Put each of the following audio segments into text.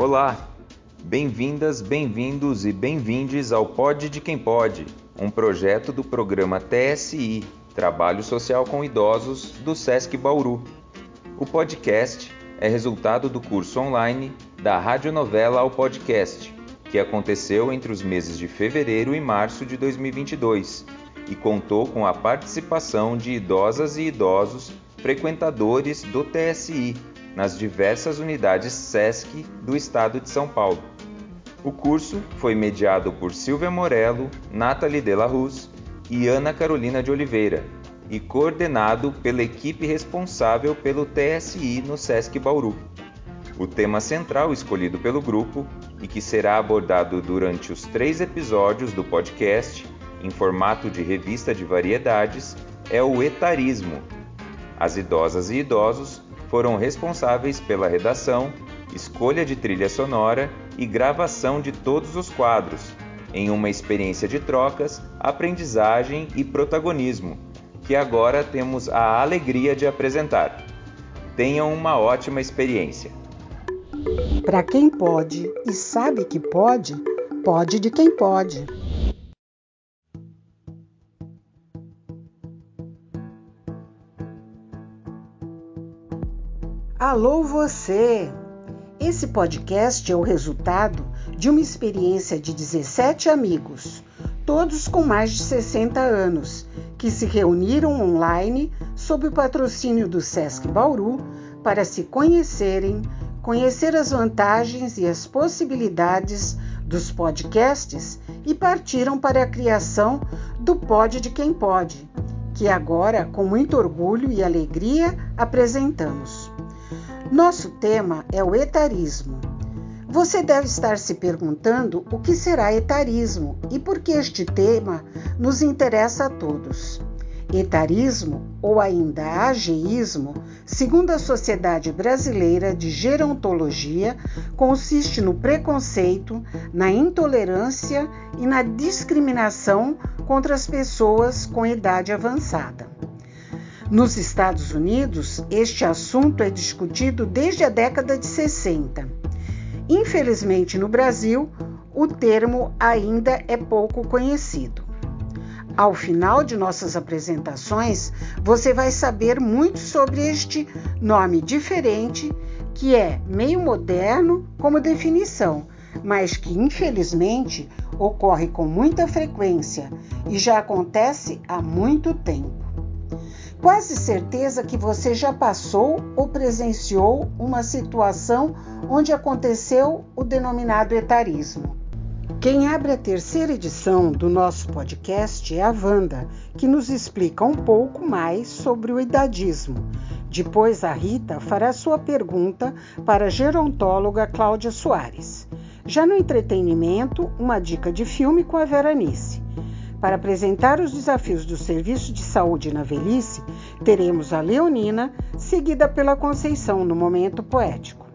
Olá, bem-vindas, bem-vindos e bem-vindes ao Pod de Quem Pode, um projeto do programa TSI, Trabalho Social com Idosos, do SESC Bauru. O podcast é resultado do curso online da radionovela ao podcast, que aconteceu entre os meses de fevereiro e março de 2022 e contou com a participação de idosas e idosos frequentadores do TSI nas diversas unidades SESC do estado de São Paulo. O curso foi mediado por Silvia Morello, Nathalie Della Ruz e Ana Carolina de Oliveira e coordenado pela equipe responsável pelo TSI no SESC Bauru. O tema central escolhido pelo grupo e que será abordado durante os três episódios do podcast, em formato de revista de variedades, é o etarismo. As idosas e idosos foram responsáveis pela redação, escolha de trilha sonora e gravação de todos os quadros, em uma experiência de trocas, aprendizagem e protagonismo, que agora temos a alegria de apresentar. Tenham uma ótima experiência. Para quem pode e sabe que pode, pode de quem pode. Alô você! Esse podcast é o resultado de uma experiência de 17 amigos, todos com mais de 60 anos, que se reuniram online sob o patrocínio do SESC Bauru para se conhecerem, conhecer as vantagens e as possibilidades dos podcasts e partiram para a criação do Pod de Quem Pode, que agora, com muito orgulho e alegria, apresentamos. Nosso tema é o etarismo. Você deve estar se perguntando o que será etarismo e por que este tema nos interessa a todos. Etarismo, ou ainda ageísmo, segundo a Sociedade Brasileira de Gerontologia, consiste no preconceito, na intolerância e na discriminação contra as pessoas com idade avançada. Nos Estados Unidos, este assunto é discutido desde a década de 60. Infelizmente, no Brasil, o termo ainda é pouco conhecido. Ao final de nossas apresentações, você vai saber muito sobre este nome diferente, que é meio moderno como definição, mas que infelizmente ocorre com muita frequência e já acontece há muito tempo. Quase certeza que você já passou ou presenciou uma situação onde aconteceu o denominado etarismo. Quem abre a terceira edição do nosso podcast é a Wanda, que nos explica um pouco mais sobre o idadismo. Depois a Rita fará sua pergunta para a gerontóloga Cláudia Soares. Já no entretenimento, uma dica de filme com a Veranice. Para apresentar os desafios do serviço de saúde na velhice, teremos a Leonina, seguida pela Conceição no momento poético.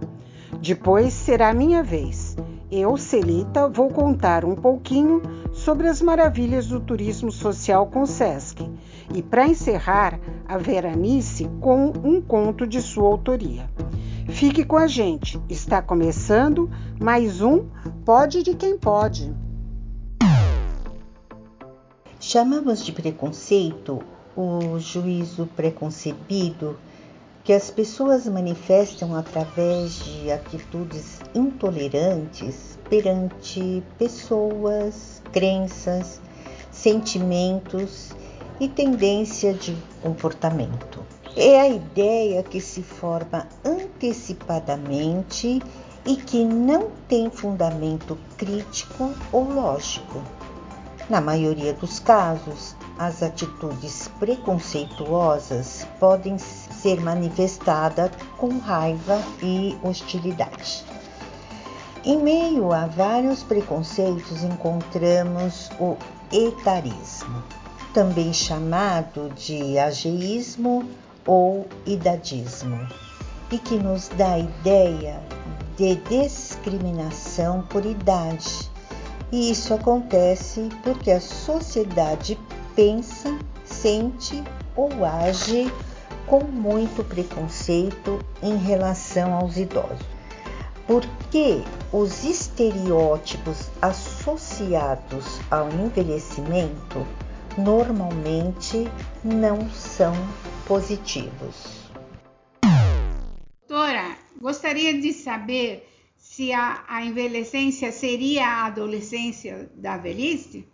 Depois será minha vez. Eu, Celita, vou contar um pouquinho sobre as maravilhas do turismo social com SESC. E para encerrar, a Veranice com um conto de sua autoria. Fique com a gente, está começando mais um Pode de Quem Pode. Chamamos de preconceito o juízo preconcebido que as pessoas manifestam através de atitudes intolerantes perante pessoas, crenças, sentimentos e tendência de comportamento. É a ideia que se forma antecipadamente e que não tem fundamento crítico ou lógico. Na maioria dos casos, as atitudes preconceituosas podem ser manifestadas com raiva e hostilidade. Em meio a vários preconceitos, encontramos o etarismo, também chamado de ageísmo ou idadismo, e que nos dá a ideia de discriminação por idade e isso acontece porque a sociedade pensa, sente ou age com muito preconceito em relação aos idosos. porque os estereótipos associados ao envelhecimento normalmente não são positivos. Doutora, gostaria de saber se a, a envelhecência seria a adolescência da velhice.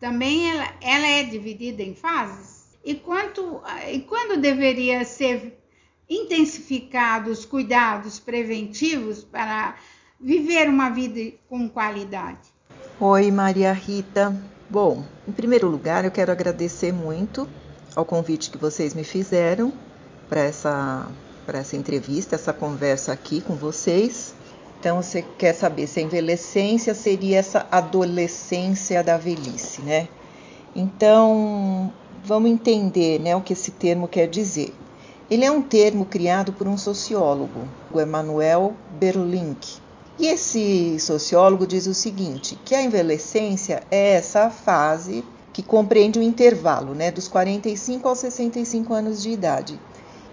Também ela, ela é dividida em fases? E, quanto, e quando deveria ser intensificados os cuidados preventivos para viver uma vida com qualidade? Oi, Maria Rita. Bom, em primeiro lugar, eu quero agradecer muito ao convite que vocês me fizeram para essa, para essa entrevista, essa conversa aqui com vocês. Então, você quer saber se a envelhecência seria essa adolescência da velhice, né? Então, vamos entender né, o que esse termo quer dizer. Ele é um termo criado por um sociólogo, o Emanuel Berlink. E esse sociólogo diz o seguinte, que a envelhecência é essa fase que compreende o intervalo né, dos 45 aos 65 anos de idade,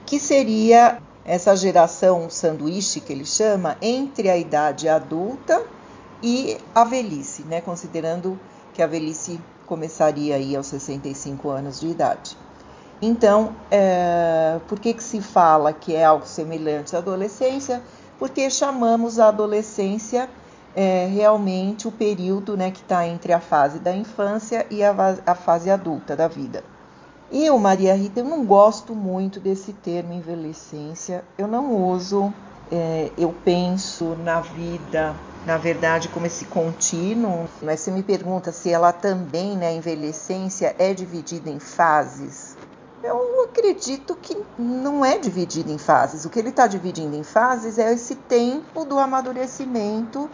que seria essa geração sanduíche que ele chama entre a idade adulta e a velhice, né, considerando que a velhice começaria aí aos 65 anos de idade. Então, é, por que, que se fala que é algo semelhante à adolescência? Porque chamamos a adolescência é, realmente o período né, que está entre a fase da infância e a, a fase adulta da vida. Eu, Maria Rita, eu não gosto muito desse termo envelhecência, eu não uso, é, eu penso na vida, na verdade, como esse contínuo, mas você me pergunta se ela também, né, envelhecência, é dividida em fases. Eu acredito que não é dividido em fases. O que ele está dividindo em fases é esse tempo do amadurecimento,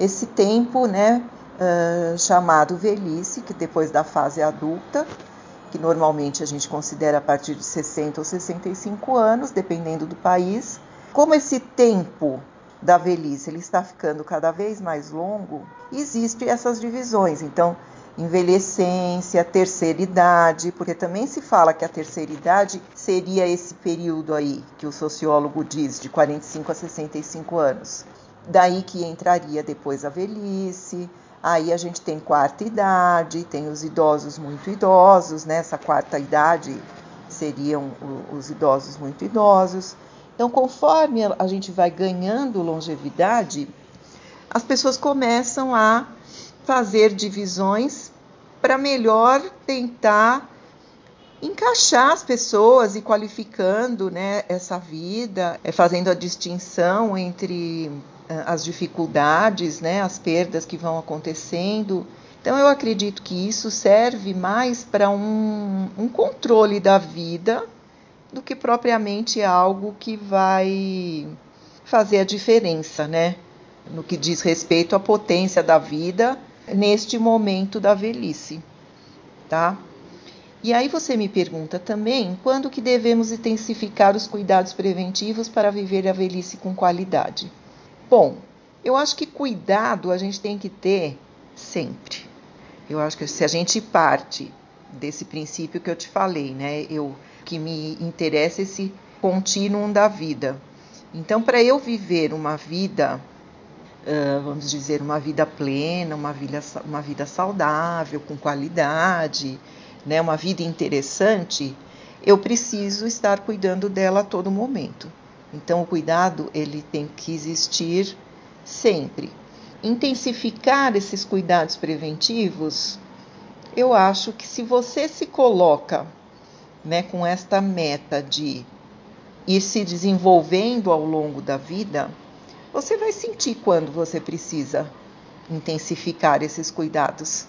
esse tempo né, uh, chamado velhice, que depois da fase adulta, que normalmente a gente considera a partir de 60 ou 65 anos, dependendo do país. Como esse tempo da velhice ele está ficando cada vez mais longo, existem essas divisões. Então, envelhecência, terceira idade, porque também se fala que a terceira idade seria esse período aí que o sociólogo diz de 45 a 65 anos. Daí que entraria depois a velhice. Aí a gente tem quarta idade, tem os idosos muito idosos, né? Essa quarta idade seriam os idosos muito idosos. Então, conforme a gente vai ganhando longevidade, as pessoas começam a fazer divisões para melhor tentar encaixar as pessoas e qualificando né, essa vida, é, fazendo a distinção entre as dificuldades, né, as perdas que vão acontecendo. Então, eu acredito que isso serve mais para um, um controle da vida do que propriamente algo que vai fazer a diferença, né? No que diz respeito à potência da vida neste momento da velhice, tá? E aí você me pergunta também quando que devemos intensificar os cuidados preventivos para viver a velhice com qualidade. Bom, eu acho que cuidado a gente tem que ter sempre. Eu acho que se a gente parte desse princípio que eu te falei, né? Eu que me interessa esse contínuo da vida. Então, para eu viver uma vida uh, vamos dizer, uma vida plena, uma vida, uma vida saudável, com qualidade, né, uma vida interessante, eu preciso estar cuidando dela a todo momento. Então, o cuidado ele tem que existir sempre. Intensificar esses cuidados preventivos, eu acho que se você se coloca né, com esta meta de ir se desenvolvendo ao longo da vida, você vai sentir quando você precisa intensificar esses cuidados.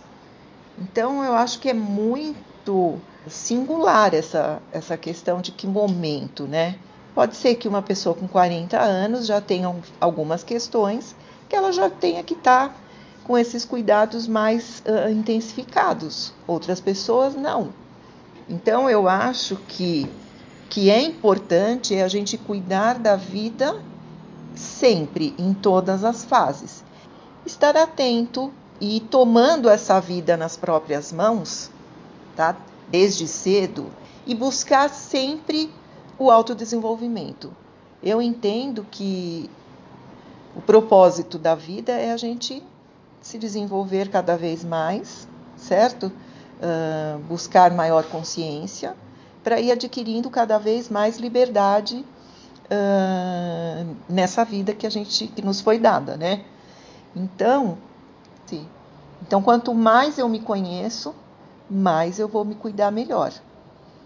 Então, eu acho que é muito singular essa, essa questão de que momento, né? Pode ser que uma pessoa com 40 anos já tenha algumas questões que ela já tenha que estar tá com esses cuidados mais uh, intensificados. Outras pessoas não. Então, eu acho que que é importante é a gente cuidar da vida sempre, em todas as fases. Estar atento e tomando essa vida nas próprias mãos, tá? Desde cedo e buscar sempre o autodesenvolvimento. Eu entendo que o propósito da vida é a gente se desenvolver cada vez mais, certo? Uh, buscar maior consciência para ir adquirindo cada vez mais liberdade uh, nessa vida que a gente que nos foi dada, né? Então, sim. Então, quanto mais eu me conheço, mais eu vou me cuidar melhor.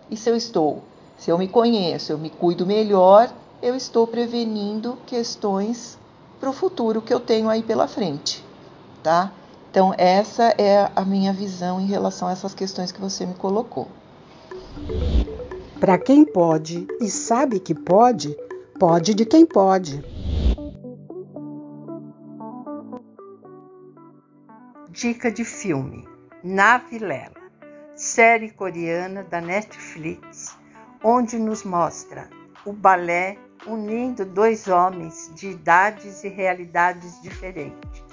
E se eu estou, se eu me conheço, eu me cuido melhor, eu estou prevenindo questões para o futuro que eu tenho aí pela frente, tá? Então, essa é a minha visão em relação a essas questões que você me colocou. Para quem pode e sabe que pode, pode de quem pode. Dica de filme: Na Vilela, série coreana da Netflix, onde nos mostra o balé unindo dois homens de idades e realidades diferentes,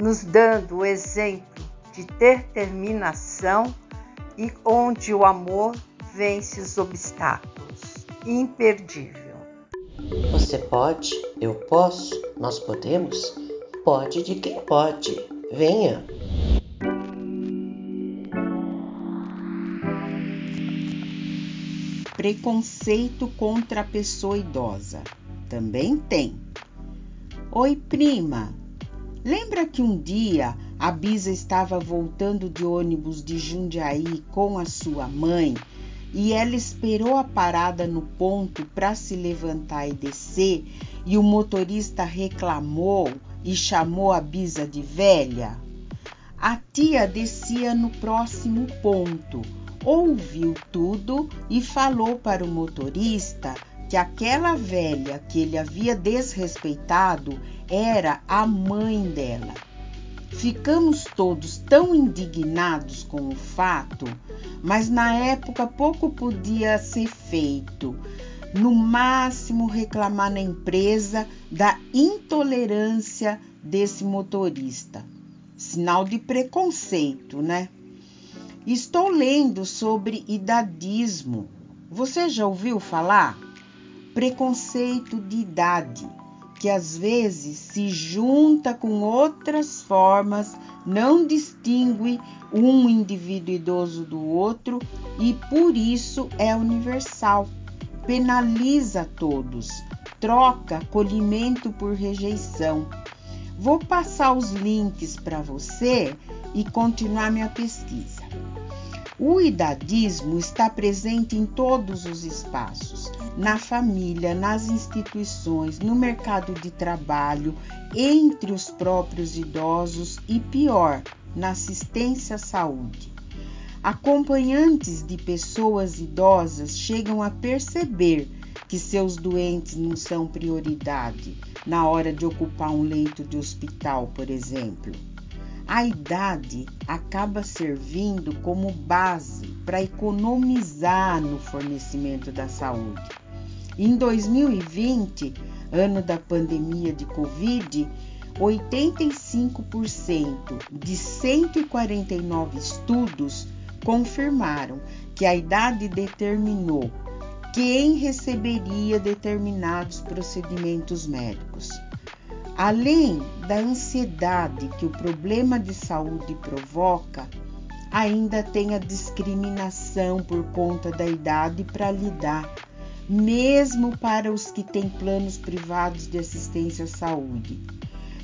nos dando o exemplo de determinação e onde o amor vence os obstáculos. Imperdível. Você pode, eu posso, nós podemos? Pode de quem pode. Venha. Preconceito contra a pessoa idosa. Também tem. Oi, prima. Lembra que um dia a Bisa estava voltando de ônibus de Jundiaí com a sua mãe e ela esperou a parada no ponto para se levantar e descer e o motorista reclamou e chamou a Bisa de velha? A tia descia no próximo ponto, ouviu tudo e falou para o motorista que aquela velha que ele havia desrespeitado era a mãe dela. Ficamos todos tão indignados com o fato, mas na época pouco podia ser feito. No máximo, reclamar na empresa da intolerância desse motorista. Sinal de preconceito, né? Estou lendo sobre idadismo. Você já ouviu falar? Preconceito de idade que às vezes se junta com outras formas, não distingue um indivíduo idoso do outro e por isso é universal. Penaliza todos, troca acolhimento por rejeição. Vou passar os links para você e continuar minha pesquisa. O idadismo está presente em todos os espaços, na família, nas instituições, no mercado de trabalho, entre os próprios idosos e, pior, na assistência à saúde. Acompanhantes de pessoas idosas chegam a perceber que seus doentes não são prioridade na hora de ocupar um leito de hospital, por exemplo a idade acaba servindo como base para economizar no fornecimento da saúde. Em 2020, ano da pandemia de Covid, 85% de 149 estudos confirmaram que a idade determinou quem receberia determinados procedimentos médicos. Além da ansiedade que o problema de saúde provoca, ainda tem a discriminação por conta da idade para lidar, mesmo para os que têm planos privados de assistência à saúde.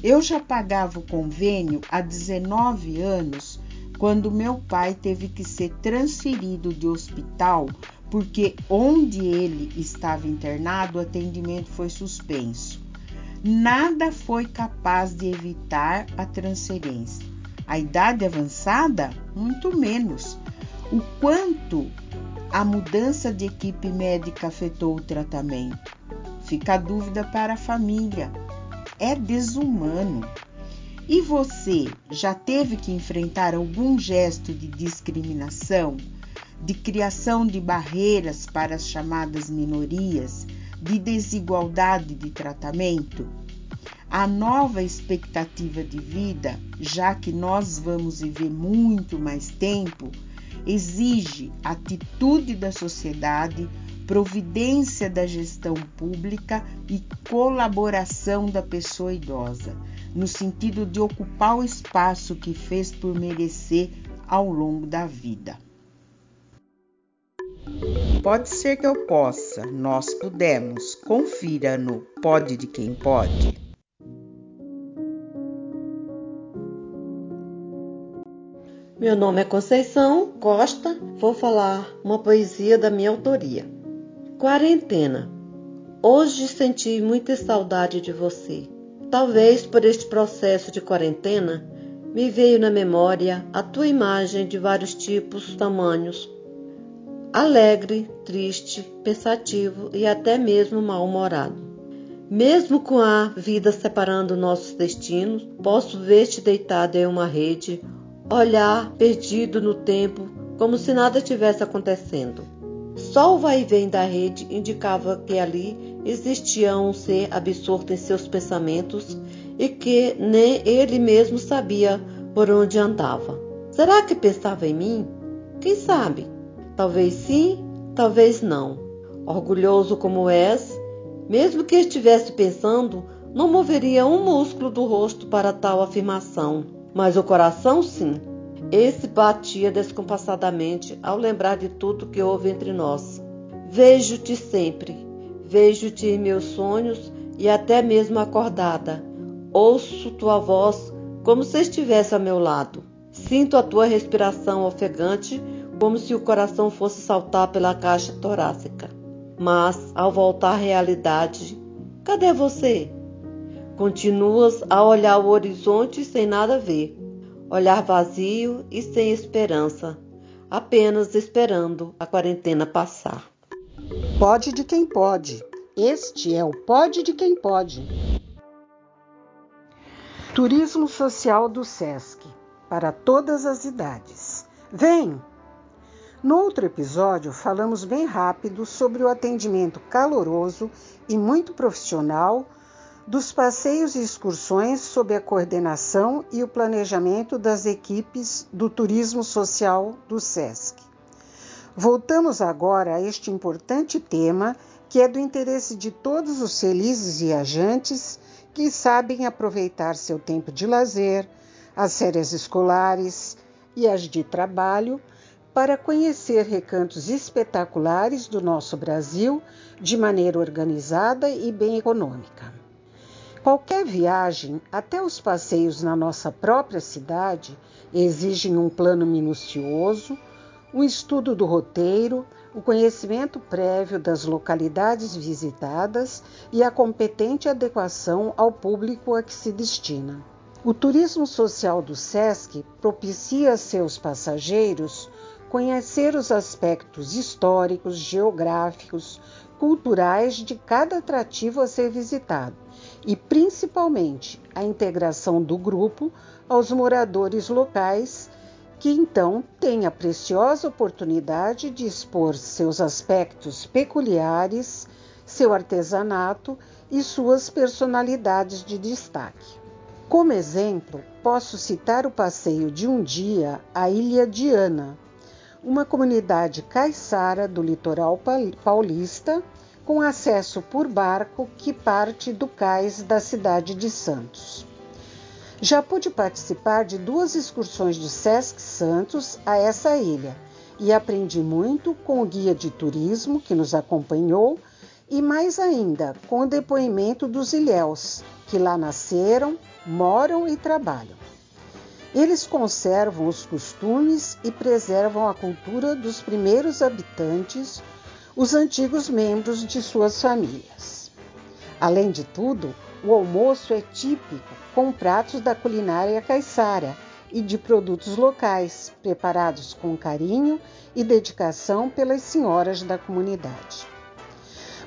Eu já pagava o convênio há 19 anos quando meu pai teve que ser transferido de hospital porque onde ele estava internado o atendimento foi suspenso nada foi capaz de evitar a transferência. A idade avançada, muito menos. O quanto a mudança de equipe médica afetou o tratamento? Fica a dúvida para a família. É desumano. E você já teve que enfrentar algum gesto de discriminação, de criação de barreiras para as chamadas minorias, de desigualdade de tratamento, a nova expectativa de vida, já que nós vamos viver muito mais tempo, exige atitude da sociedade providência da gestão pública e colaboração da pessoa idosa, no sentido de ocupar o espaço que fez por merecer ao longo da vida. Pode ser que eu possa, nós pudemos. Confira no Pode de Quem Pode. Meu nome é Conceição Costa, vou falar uma poesia da minha autoria. Quarentena. Hoje senti muita saudade de você. Talvez por este processo de quarentena me veio na memória a tua imagem de vários tipos, tamanhos, alegre, triste, pensativo e até mesmo mal-humorado. Mesmo com a vida separando nossos destinos, posso ver-te deitado em uma rede olhar perdido no tempo, como se nada tivesse acontecendo. Só o vai e vem da rede indicava que ali existia um ser absorto em seus pensamentos e que nem ele mesmo sabia por onde andava. Será que pensava em mim? Quem sabe? Talvez sim, talvez não. Orgulhoso como és, mesmo que estivesse pensando, não moveria um músculo do rosto para tal afirmação mas o coração sim. Esse batia descompassadamente ao lembrar de tudo que houve entre nós. Vejo-te sempre, vejo-te em meus sonhos e até mesmo acordada. Ouço tua voz como se estivesse ao meu lado. Sinto a tua respiração ofegante, como se o coração fosse saltar pela caixa torácica. Mas, ao voltar à realidade, cadê você? Continuas a olhar o horizonte sem nada ver, olhar vazio e sem esperança, apenas esperando a quarentena passar. Pode de quem pode. Este é o Pode de quem pode. Turismo social do SESC para todas as idades. Vem! No outro episódio, falamos bem rápido sobre o atendimento caloroso e muito profissional dos passeios e excursões sob a coordenação e o planejamento das equipes do turismo social do SESC. Voltamos agora a este importante tema que é do interesse de todos os felizes viajantes que sabem aproveitar seu tempo de lazer, as férias escolares e as de trabalho para conhecer recantos espetaculares do nosso Brasil de maneira organizada e bem econômica. Qualquer viagem, até os passeios na nossa própria cidade, exigem um plano minucioso, um estudo do roteiro, o conhecimento prévio das localidades visitadas e a competente adequação ao público a que se destina. O turismo social do SESC propicia a seus passageiros conhecer os aspectos históricos, geográficos, culturais de cada atrativo a ser visitado e principalmente a integração do grupo aos moradores locais, que então têm a preciosa oportunidade de expor seus aspectos peculiares, seu artesanato e suas personalidades de destaque. Como exemplo, posso citar o passeio de um dia à Ilha Diana, uma comunidade caiçara do litoral paulista com acesso por barco que parte do cais da cidade de Santos. Já pude participar de duas excursões do Sesc Santos a essa ilha e aprendi muito com o guia de turismo que nos acompanhou e mais ainda com o depoimento dos ilhéus, que lá nasceram, moram e trabalham. Eles conservam os costumes e preservam a cultura dos primeiros habitantes os antigos membros de suas famílias. Além de tudo, o almoço é típico, com pratos da culinária caiçara e de produtos locais, preparados com carinho e dedicação pelas senhoras da comunidade.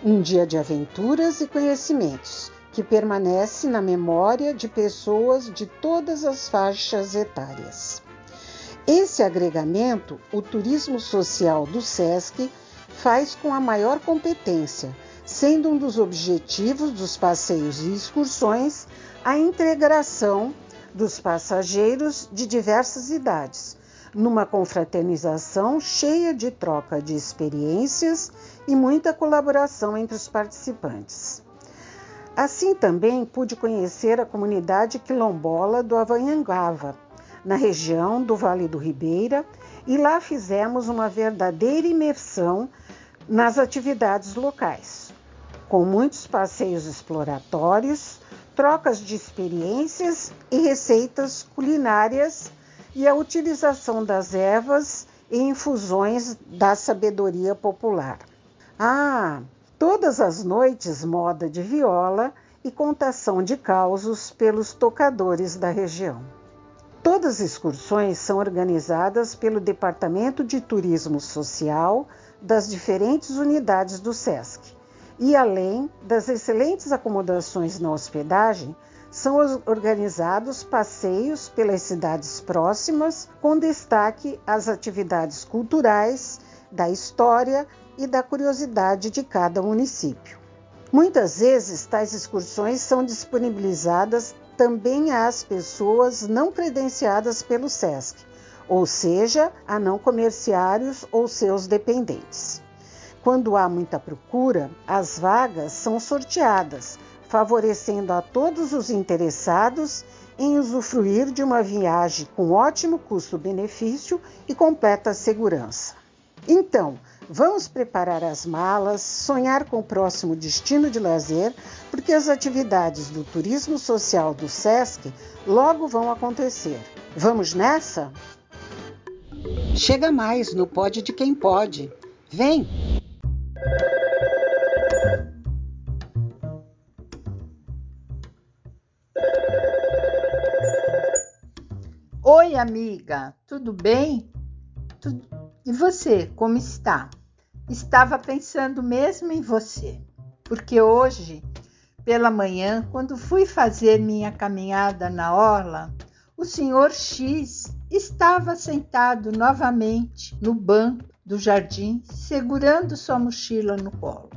Um dia de aventuras e conhecimentos que permanece na memória de pessoas de todas as faixas etárias. Esse agregamento, o turismo social do SESC, faz com a maior competência, sendo um dos objetivos dos passeios e excursões a integração dos passageiros de diversas idades, numa confraternização cheia de troca de experiências e muita colaboração entre os participantes. Assim também pude conhecer a comunidade quilombola do Avanhangava, na região do Vale do Ribeira, e lá fizemos uma verdadeira imersão nas atividades locais, com muitos passeios exploratórios, trocas de experiências e receitas culinárias e a utilização das ervas e infusões da sabedoria popular. Ah, todas as noites moda de viola e contação de causos pelos tocadores da região. Todas as excursões são organizadas pelo Departamento de Turismo Social das diferentes unidades do SESC. E além das excelentes acomodações na hospedagem, são organizados passeios pelas cidades próximas, com destaque às atividades culturais, da história e da curiosidade de cada município. Muitas vezes, tais excursões são disponibilizadas também às pessoas não credenciadas pelo SESC, ou seja, a não comerciários ou seus dependentes. Quando há muita procura, as vagas são sorteadas, favorecendo a todos os interessados em usufruir de uma viagem com ótimo custo-benefício e completa segurança. Então, Vamos preparar as malas, sonhar com o próximo destino de lazer, porque as atividades do turismo social do SESC logo vão acontecer. Vamos nessa? Chega mais no Pode de Quem Pode. Vem! Oi, amiga, tudo bem? E você, como está? Estava pensando mesmo em você, porque hoje, pela manhã, quando fui fazer minha caminhada na orla, o senhor X estava sentado novamente no banco do jardim, segurando sua mochila no colo.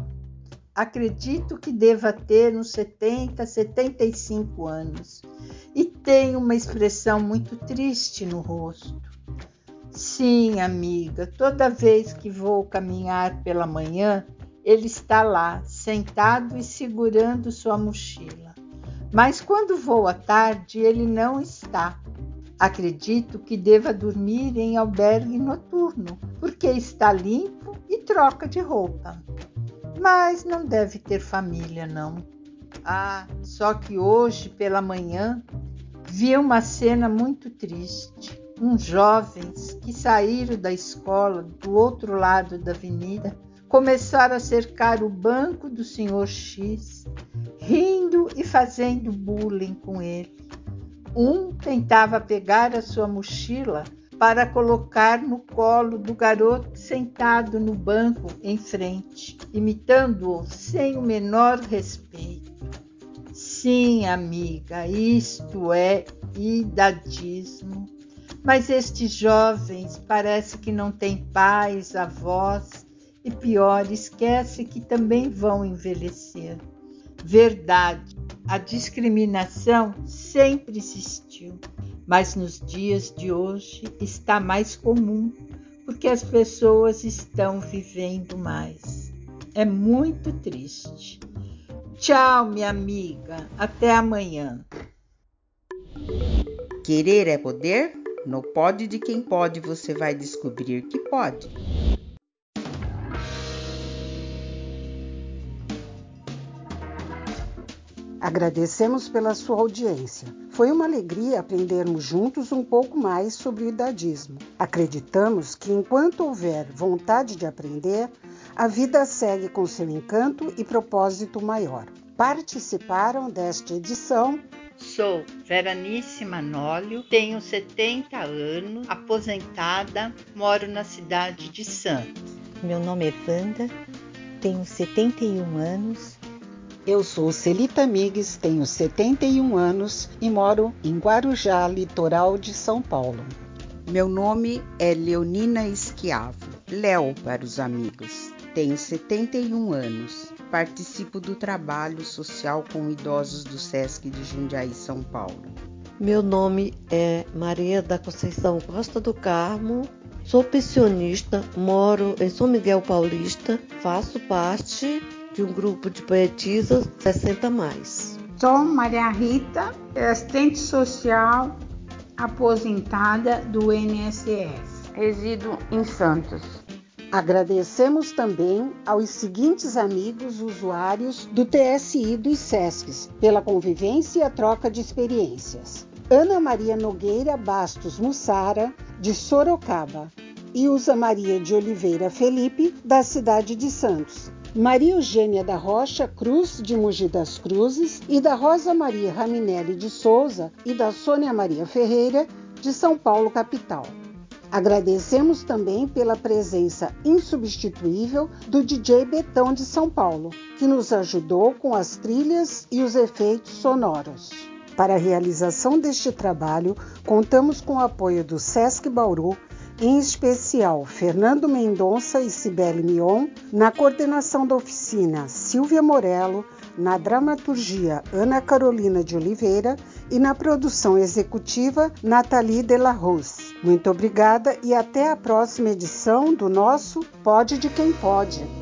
Acredito que deva ter uns 70, 75 anos e tem uma expressão muito triste no rosto. Sim, amiga, toda vez que vou caminhar pela manhã, ele está lá, sentado e segurando sua mochila. Mas quando vou à tarde, ele não está. Acredito que deva dormir em albergue noturno, porque está limpo e troca de roupa. Mas não deve ter família, não. Ah, só que hoje pela manhã vi uma cena muito triste uns jovens que saíram da escola do outro lado da avenida começaram a cercar o banco do senhor X, rindo e fazendo bullying com ele. Um tentava pegar a sua mochila para colocar no colo do garoto sentado no banco em frente, imitando-o sem o menor respeito. Sim, amiga, isto é idadismo. Mas estes jovens parece que não têm pais, avós e pior, esquece que também vão envelhecer. Verdade, a discriminação sempre existiu, mas nos dias de hoje está mais comum porque as pessoas estão vivendo mais. É muito triste. Tchau, minha amiga. Até amanhã. Querer é poder? No Pode de Quem Pode você vai descobrir que pode. Agradecemos pela sua audiência. Foi uma alegria aprendermos juntos um pouco mais sobre o idadismo. Acreditamos que enquanto houver vontade de aprender, a vida segue com seu encanto e propósito maior. Participaram desta edição Sou Veranice Manólio, tenho 70 anos, aposentada, moro na cidade de Santos. Meu nome é Wanda, tenho 71 anos. Eu sou Celita Migues, tenho 71 anos e moro em Guarujá, litoral de São Paulo. Meu nome é Leonina Esquiavo, Léo para os amigos. Tenho 71 anos. Participo do trabalho social com idosos do SESC de Jundiaí, São Paulo. Meu nome é Maria da Conceição Costa do Carmo. Sou pensionista, moro em São Miguel Paulista, faço parte de um grupo de poetisas 60 mais. Sou Maria Rita, assistente social aposentada do INSS. Resido em Santos. Agradecemos também aos seguintes amigos usuários do TSI dos SESCs pela convivência e a troca de experiências. Ana Maria Nogueira Bastos Mussara, de Sorocaba, e Usa Maria de Oliveira Felipe, da cidade de Santos. Maria Eugênia da Rocha Cruz, de Mogi das Cruzes, e da Rosa Maria Raminelli de Souza e da Sônia Maria Ferreira, de São Paulo, capital. Agradecemos também pela presença insubstituível do DJ Betão de São Paulo, que nos ajudou com as trilhas e os efeitos sonoros. Para a realização deste trabalho, contamos com o apoio do SESC Bauru em especial Fernando Mendonça e Cibele Mion, na coordenação da oficina Silvia Morello, na dramaturgia Ana Carolina de Oliveira e na produção executiva Nathalie Delarose. Muito obrigada e até a próxima edição do nosso Pode de Quem Pode.